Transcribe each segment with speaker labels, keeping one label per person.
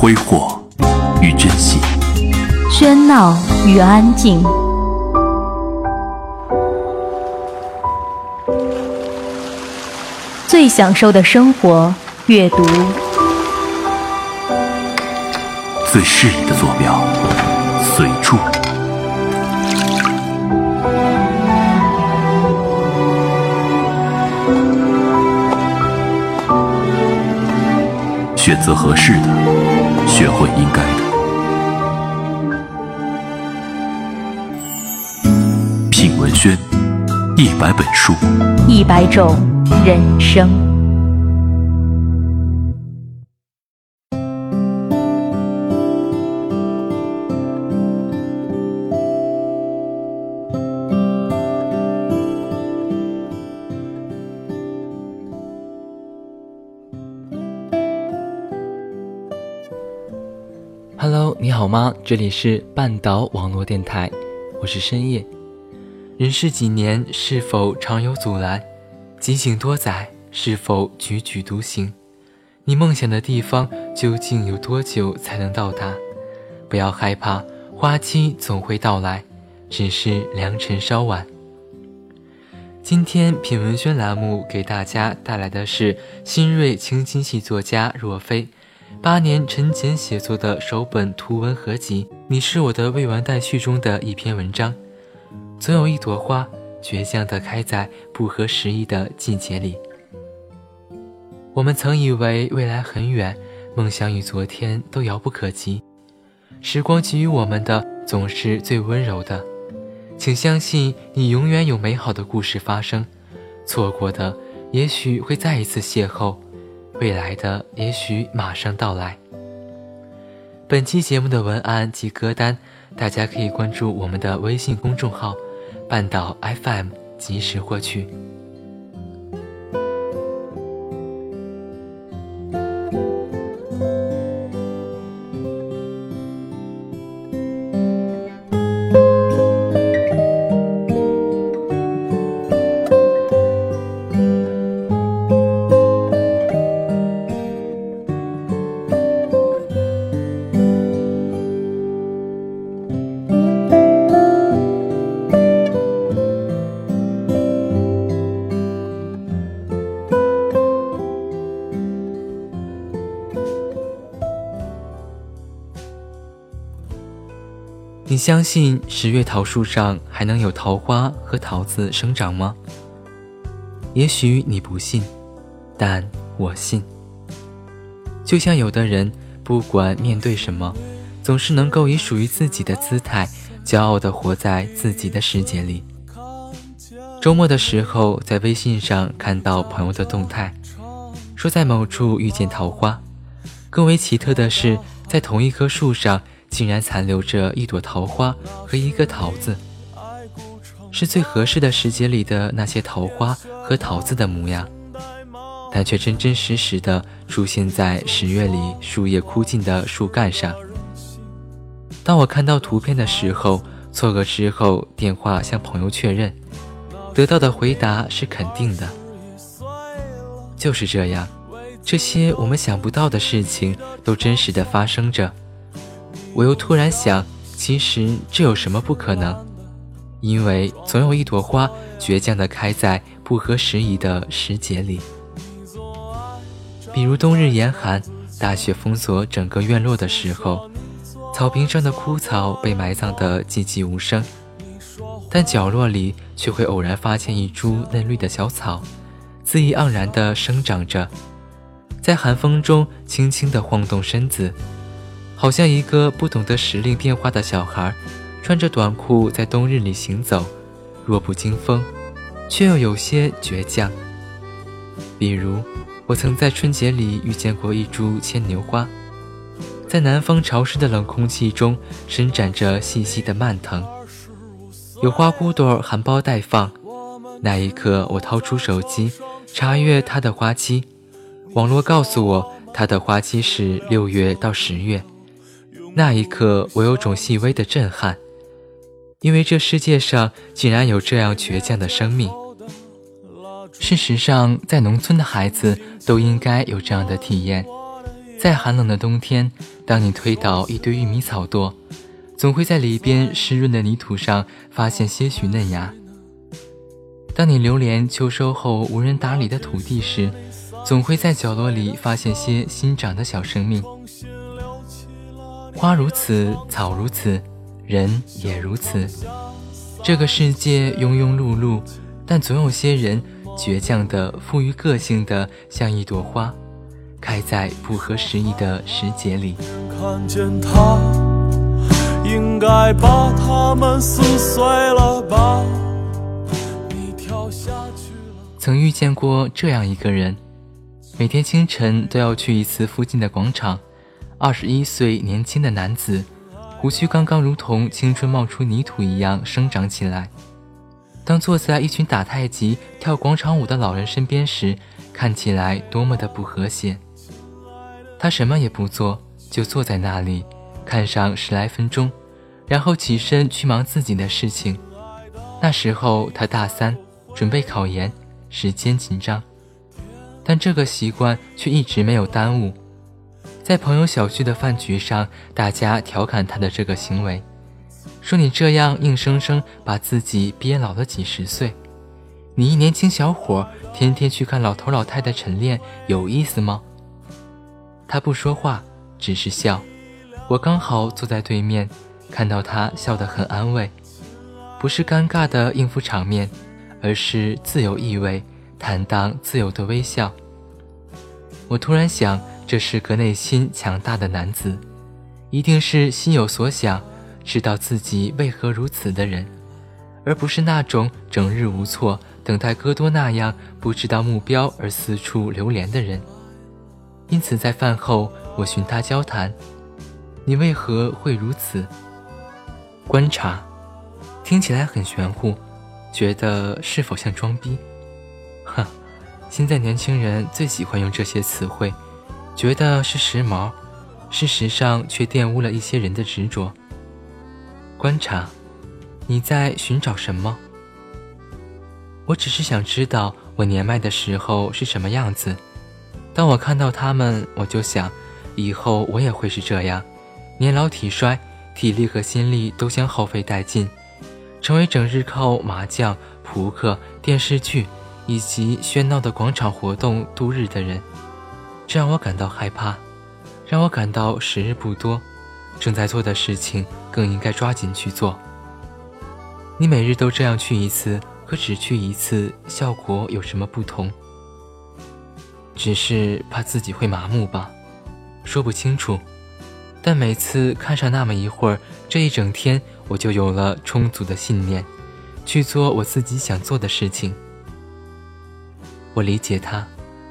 Speaker 1: 挥霍与珍惜，
Speaker 2: 喧闹与安静，最享受的生活，阅读。
Speaker 1: 最适宜的坐标，随处。选择合适的，学会应该的。品文轩，一百本书，
Speaker 2: 一百种人生。
Speaker 3: 好吗？这里是半岛网络电台，我是深夜。人世几年，是否常有阻拦？几景多载，是否踽踽独行？你梦想的地方，究竟有多久才能到达？不要害怕，花期总会到来，只是良辰稍晚。今天品文轩栏目给大家带来的是新锐清新系作家若飞。八年沉潜写作的首本图文合集《你是我的未完待续》中的一篇文章，总有一朵花倔强地开在不合时宜的季节里。我们曾以为未来很远，梦想与昨天都遥不可及，时光给予我们的总是最温柔的。请相信，你永远有美好的故事发生，错过的也许会再一次邂逅。未来的也许马上到来。本期节目的文案及歌单，大家可以关注我们的微信公众号“半岛 FM”，及时获取。你相信十月桃树上还能有桃花和桃子生长吗？也许你不信，但我信。就像有的人，不管面对什么，总是能够以属于自己的姿态，骄傲地活在自己的世界里。周末的时候，在微信上看到朋友的动态，说在某处遇见桃花。更为奇特的是，在同一棵树上。竟然残留着一朵桃花和一个桃子，是最合适的时节里的那些桃花和桃子的模样，但却真真实实的出现在十月里树叶枯尽的树干上。当我看到图片的时候，错愕之后电话向朋友确认，得到的回答是肯定的。就是这样，这些我们想不到的事情都真实的发生着。我又突然想，其实这有什么不可能？因为总有一朵花倔强地开在不合时宜的时节里，比如冬日严寒，大雪封锁整个院落的时候，草坪上的枯草被埋葬得寂寂无声，但角落里却会偶然发现一株嫩绿的小草，恣意盎然地生长着，在寒风中轻轻地晃动身子。好像一个不懂得时令变化的小孩，穿着短裤在冬日里行走，弱不禁风，却又有些倔强。比如，我曾在春节里遇见过一株牵牛花，在南方潮湿的冷空气中伸展着细细的蔓藤，有花骨朵含苞待放。那一刻，我掏出手机查阅它的花期，网络告诉我，它的花期是六月到十月。那一刻，我有种细微的震撼，因为这世界上竟然有这样倔强的生命。事实上，在农村的孩子都应该有这样的体验：在寒冷的冬天，当你推倒一堆玉米草垛，总会在里边湿润的泥土上发现些许嫩芽。当你流连秋收后无人打理的土地时，总会在角落里发现些新长的小生命。花如此，草如此，人也如此。这个世界庸庸碌碌，但总有些人倔强的、富于个性的，像一朵花，开在不合时宜的时节里。
Speaker 4: 看见他，应该把它们撕碎了吧。你跳下去了。
Speaker 3: 曾遇见过这样一个人，每天清晨都要去一次附近的广场。二十一岁年轻的男子，胡须刚刚如同青春冒出泥土一样生长起来。当坐在一群打太极、跳广场舞的老人身边时，看起来多么的不和谐。他什么也不做，就坐在那里，看上十来分钟，然后起身去忙自己的事情。那时候他大三，准备考研，时间紧张，但这个习惯却一直没有耽误。在朋友小聚的饭局上，大家调侃他的这个行为，说：“你这样硬生生把自己憋老了几十岁，你一年轻小伙天天去看老头老太太晨练，有意思吗？”他不说话，只是笑。我刚好坐在对面，看到他笑得很安慰，不是尴尬的应付场面，而是自由意味、坦荡自由的微笑。我突然想。这是个内心强大的男子，一定是心有所想，知道自己为何如此的人，而不是那种整日无措、等待戈多那样不知道目标而四处流连的人。因此，在饭后，我寻他交谈：“你为何会如此？”观察，听起来很玄乎，觉得是否像装逼？哼，现在年轻人最喜欢用这些词汇。觉得是时髦，事实上却玷污了一些人的执着。观察，你在寻找什么？我只是想知道我年迈的时候是什么样子。当我看到他们，我就想，以后我也会是这样，年老体衰，体力和心力都将耗费殆尽，成为整日靠麻将、扑克、电视剧以及喧闹的广场活动度日的人。这让我感到害怕，让我感到时日不多，正在做的事情更应该抓紧去做。你每日都这样去一次，和只去一次效果有什么不同？只是怕自己会麻木吧，说不清楚。但每次看上那么一会儿，这一整天我就有了充足的信念，去做我自己想做的事情。我理解他。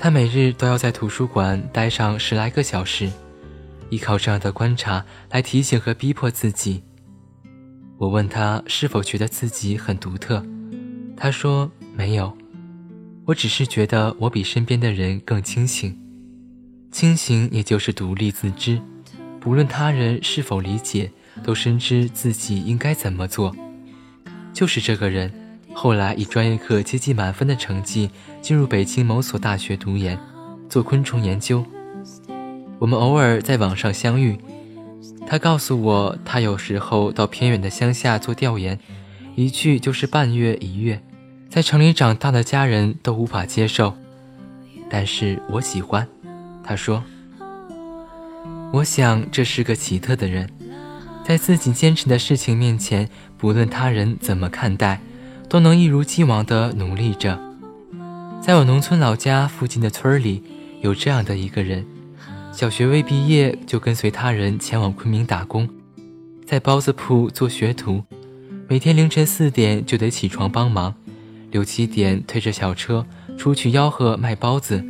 Speaker 3: 他每日都要在图书馆待上十来个小时，依靠这样的观察来提醒和逼迫自己。我问他是否觉得自己很独特，他说没有，我只是觉得我比身边的人更清醒。清醒也就是独立自知，不论他人是否理解，都深知自己应该怎么做。就是这个人。后来以专业课接近满分的成绩进入北京某所大学读研，做昆虫研究。我们偶尔在网上相遇，他告诉我，他有时候到偏远的乡下做调研，一去就是半月一月，在城里长大的家人都无法接受，但是我喜欢。他说：“我想这是个奇特的人，在自己坚持的事情面前，不论他人怎么看待。”都能一如既往地努力着。在我农村老家附近的村里，有这样的一个人：小学未毕业就跟随他人前往昆明打工，在包子铺做学徒，每天凌晨四点就得起床帮忙，六七点推着小车出去吆喝卖包子，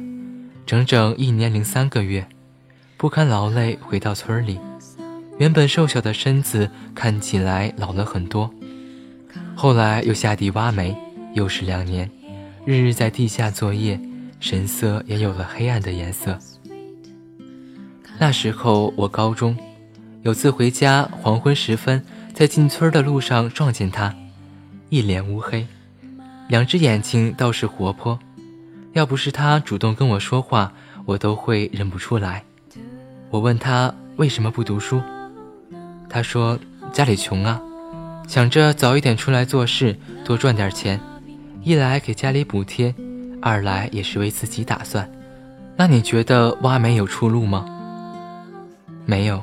Speaker 3: 整整一年零三个月，不堪劳累回到村里，原本瘦小的身子看起来老了很多。后来又下地挖煤，又是两年，日日在地下作业，神色也有了黑暗的颜色。那时候我高中，有次回家，黄昏时分，在进村的路上撞见他，一脸乌黑，两只眼睛倒是活泼，要不是他主动跟我说话，我都会认不出来。我问他为什么不读书，他说家里穷啊，想着早一点出来做事，多赚点钱，一来给家里补贴，二来也是为自己打算。那你觉得挖煤有出路吗？没有，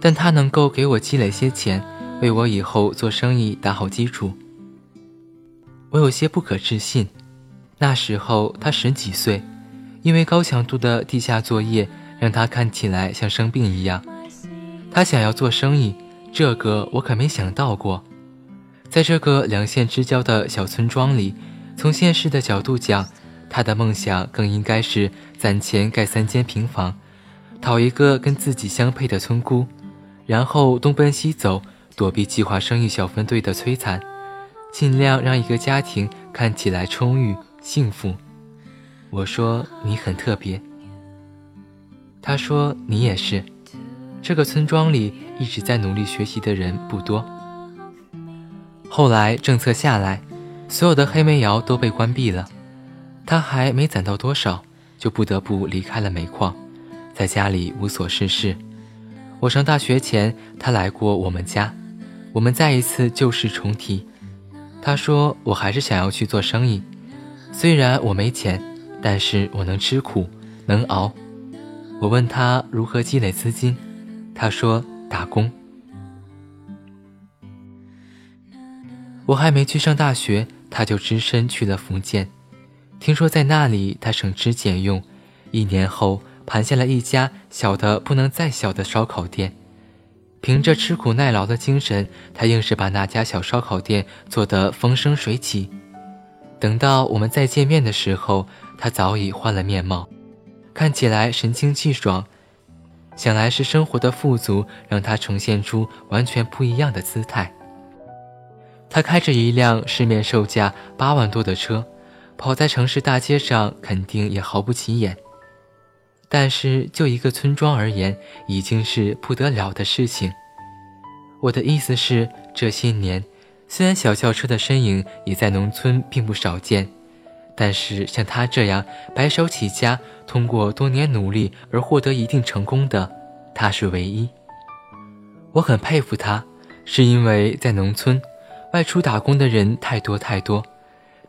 Speaker 3: 但他能够给我积累些钱，为我以后做生意打好基础。我有些不可置信，那时候他十几岁，因为高强度的地下作业让他看起来像生病一样。他想要做生意，这个我可没想到过。在这个两县之交的小村庄里，从现实的角度讲，他的梦想更应该是攒钱盖三间平房。讨一个跟自己相配的村姑，然后东奔西走，躲避计划生育小分队的摧残，尽量让一个家庭看起来充裕幸福。我说你很特别，他说你也是。这个村庄里一直在努力学习的人不多。后来政策下来，所有的黑煤窑都被关闭了，他还没攒到多少，就不得不离开了煤矿。在家里无所事事。我上大学前，他来过我们家，我们再一次旧事重提。他说：“我还是想要去做生意，虽然我没钱，但是我能吃苦，能熬。”我问他如何积累资金，他说：“打工。”我还没去上大学，他就只身去了福建。听说在那里他省吃俭用，一年后。盘下了一家小的不能再小的烧烤店，凭着吃苦耐劳的精神，他硬是把那家小烧烤店做得风生水起。等到我们再见面的时候，他早已换了面貌，看起来神清气爽，想来是生活的富足让他呈现出完全不一样的姿态。他开着一辆市面售价八万多的车，跑在城市大街上，肯定也毫不起眼。但是，就一个村庄而言，已经是不得了的事情。我的意思是，这些年，虽然小轿车的身影也在农村并不少见，但是像他这样白手起家，通过多年努力而获得一定成功的，他是唯一。我很佩服他，是因为在农村，外出打工的人太多太多，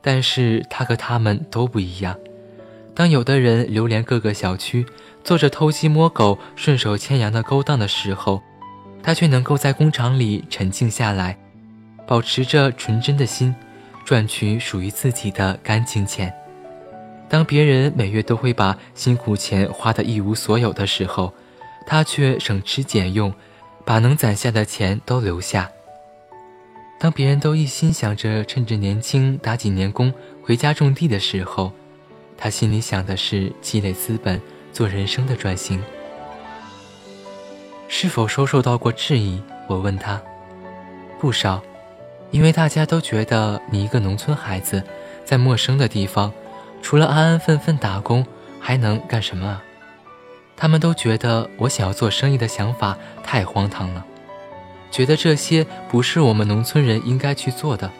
Speaker 3: 但是他和他们都不一样。当有的人流连各个小区，做着偷鸡摸狗、顺手牵羊的勾当的时候，他却能够在工厂里沉静下来，保持着纯真的心，赚取属于自己的干净钱。当别人每月都会把辛苦钱花得一无所有的时候，他却省吃俭用，把能攒下的钱都留下。当别人都一心想着趁着年轻打几年工回家种地的时候，他心里想的是积累资本，做人生的转型。是否收受到过质疑？我问他，不少，因为大家都觉得你一个农村孩子，在陌生的地方，除了安安分分打工，还能干什么啊？他们都觉得我想要做生意的想法太荒唐了，觉得这些不是我们农村人应该去做的。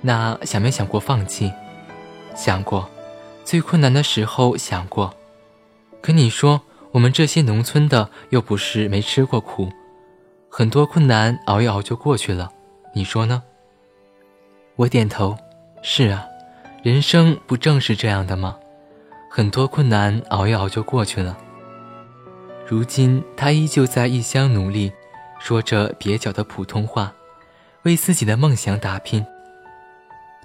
Speaker 3: 那想没想过放弃？想过。最困难的时候想过，可你说我们这些农村的又不是没吃过苦，很多困难熬一熬就过去了，你说呢？我点头，是啊，人生不正是这样的吗？很多困难熬一熬就过去了。如今他依旧在异乡努力，说着蹩脚的普通话，为自己的梦想打拼。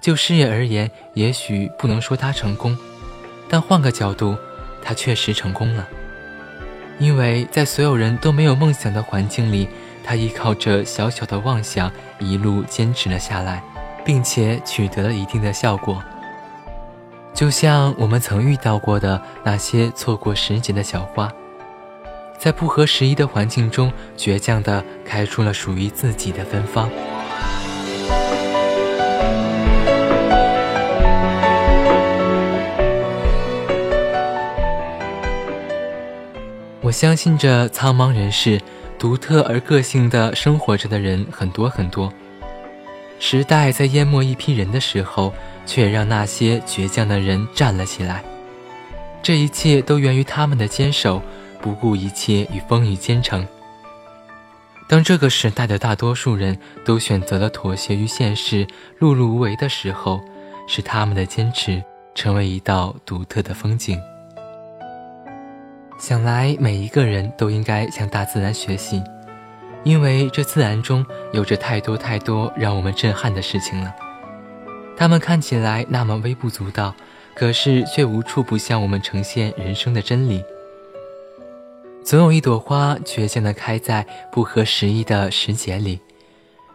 Speaker 3: 就事业而言，也许不能说他成功。但换个角度，他确实成功了，因为在所有人都没有梦想的环境里，他依靠着小小的妄想，一路坚持了下来，并且取得了一定的效果。就像我们曾遇到过的那些错过时节的小花，在不合时宜的环境中，倔强地开出了属于自己的芬芳。我相信着苍茫人世，独特而个性的生活着的人很多很多。时代在淹没一批人的时候，却让那些倔强的人站了起来。这一切都源于他们的坚守，不顾一切与风雨兼程。当这个时代的大多数人都选择了妥协于现实、碌碌无为的时候，是他们的坚持成为一道独特的风景。想来，每一个人都应该向大自然学习，因为这自然中有着太多太多让我们震撼的事情了。它们看起来那么微不足道，可是却无处不向我们呈现人生的真理。总有一朵花倔强地开在不合时宜的时节里。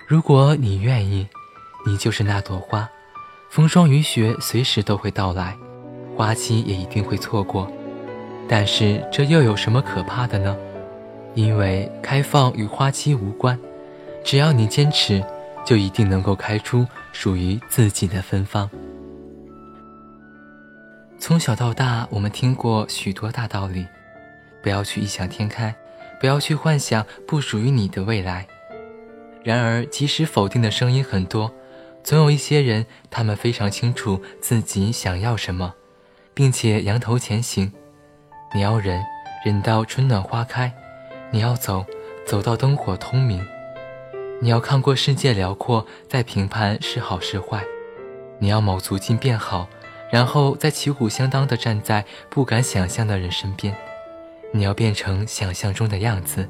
Speaker 3: 如果你愿意，你就是那朵花。风霜雨雪随时都会到来，花期也一定会错过。但是这又有什么可怕的呢？因为开放与花期无关，只要你坚持，就一定能够开出属于自己的芬芳。从小到大，我们听过许多大道理。不要去异想天开，不要去幻想不属于你的未来。然而，即使否定的声音很多，总有一些人，他们非常清楚自己想要什么，并且扬头前行。你要忍，忍到春暖花开；你要走，走到灯火通明。你要看过世界辽阔，再评判是好是坏。你要卯足劲变好，然后再旗鼓相当地站在不敢想象的人身边。你要变成想象中的样子，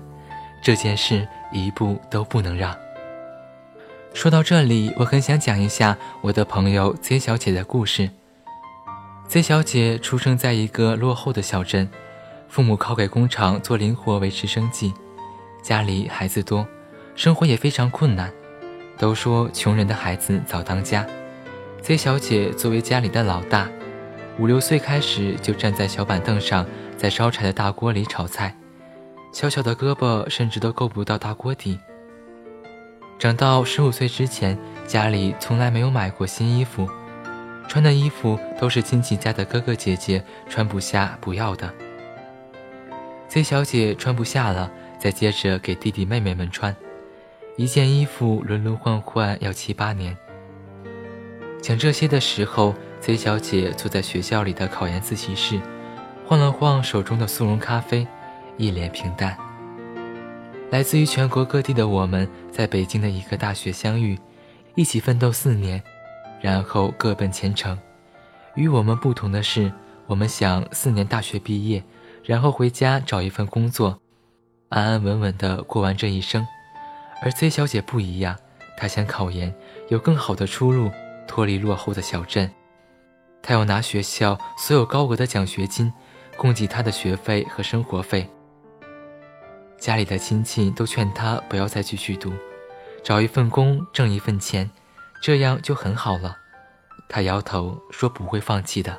Speaker 3: 这件事一步都不能让。说到这里，我很想讲一下我的朋友 Z 小姐的故事。Z 小姐出生在一个落后的小镇，父母靠给工厂做零活维持生计，家里孩子多，生活也非常困难。都说穷人的孩子早当家，Z 小姐作为家里的老大，五六岁开始就站在小板凳上。在烧柴的大锅里炒菜，小小的胳膊甚至都够不到大锅底。长到十五岁之前，家里从来没有买过新衣服，穿的衣服都是亲戚家的哥哥姐姐穿不下不要的。Z 小姐穿不下了，再接着给弟弟妹妹们穿，一件衣服轮轮换换要七八年。讲这些的时候，Z 小姐坐在学校里的考研自习室。晃了晃手中的速溶咖啡，一脸平淡。来自于全国各地的我们，在北京的一个大学相遇，一起奋斗四年，然后各奔前程。与我们不同的是，我们想四年大学毕业，然后回家找一份工作，安安稳稳地过完这一生。而 Z 小姐不一样，她想考研，有更好的出路，脱离落后的小镇。她要拿学校所有高额的奖学金。供给他的学费和生活费。家里的亲戚都劝他不要再继续读，找一份工挣一份钱，这样就很好了。他摇头说不会放弃的。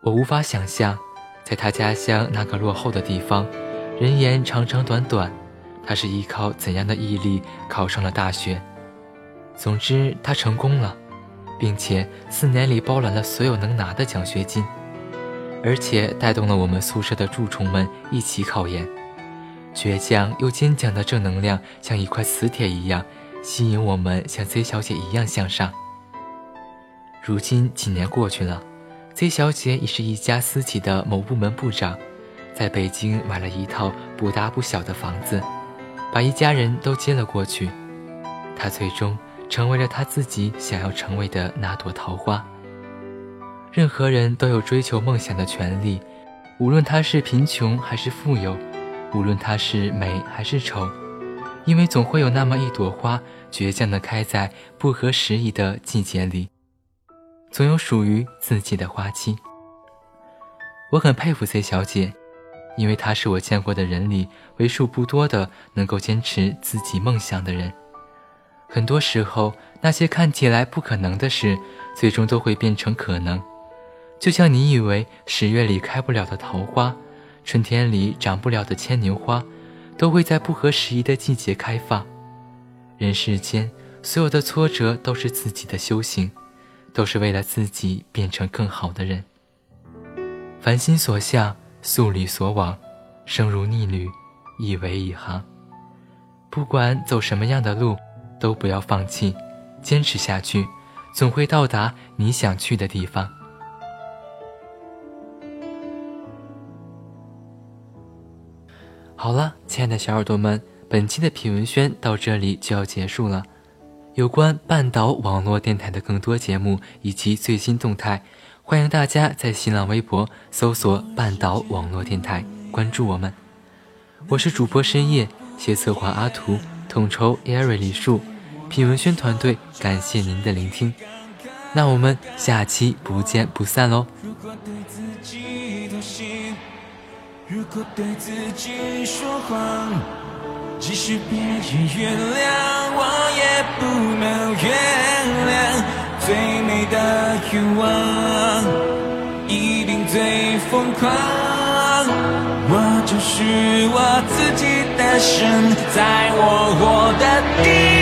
Speaker 3: 我无法想象，在他家乡那个落后的地方，人言长长短短，他是依靠怎样的毅力考上了大学。总之，他成功了，并且四年里包揽了所有能拿的奖学金。而且带动了我们宿舍的蛀虫们一起考研，倔强又坚强的正能量像一块磁铁一样，吸引我们像 Z 小姐一样向上。如今几年过去了，Z 小姐已是一家私企的某部门部长，在北京买了一套不大不小的房子，把一家人都接了过去。她最终成为了她自己想要成为的那朵桃花。任何人都有追求梦想的权利，无论他是贫穷还是富有，无论他是美还是丑，因为总会有那么一朵花，倔强地开在不合时宜的季节里，总有属于自己的花期。我很佩服 C 小姐，因为她是我见过的人里为数不多的能够坚持自己梦想的人。很多时候，那些看起来不可能的事，最终都会变成可能。就像你以为十月里开不了的桃花，春天里长不了的牵牛花，都会在不合时宜的季节开放。人世间所有的挫折都是自己的修行，都是为了自己变成更好的人。凡心所向，素履所往，生如逆旅，一为一行。不管走什么样的路，都不要放弃，坚持下去，总会到达你想去的地方。好了，亲爱的小耳朵们，本期的品文轩到这里就要结束了。有关半岛网络电台的更多节目以及最新动态，欢迎大家在新浪微博搜索“半岛网络电台”，关注我们。我是主播深夜，写策划阿图，统筹艾瑞李树，品文轩团队感谢您的聆听。那我们下期不见不散喽！
Speaker 4: 如果对自己妥协，如果对自己说谎，即使别人原谅，我也不能原谅。最美的愿望，一定最疯狂。我就是我自己的神，在我活的地方。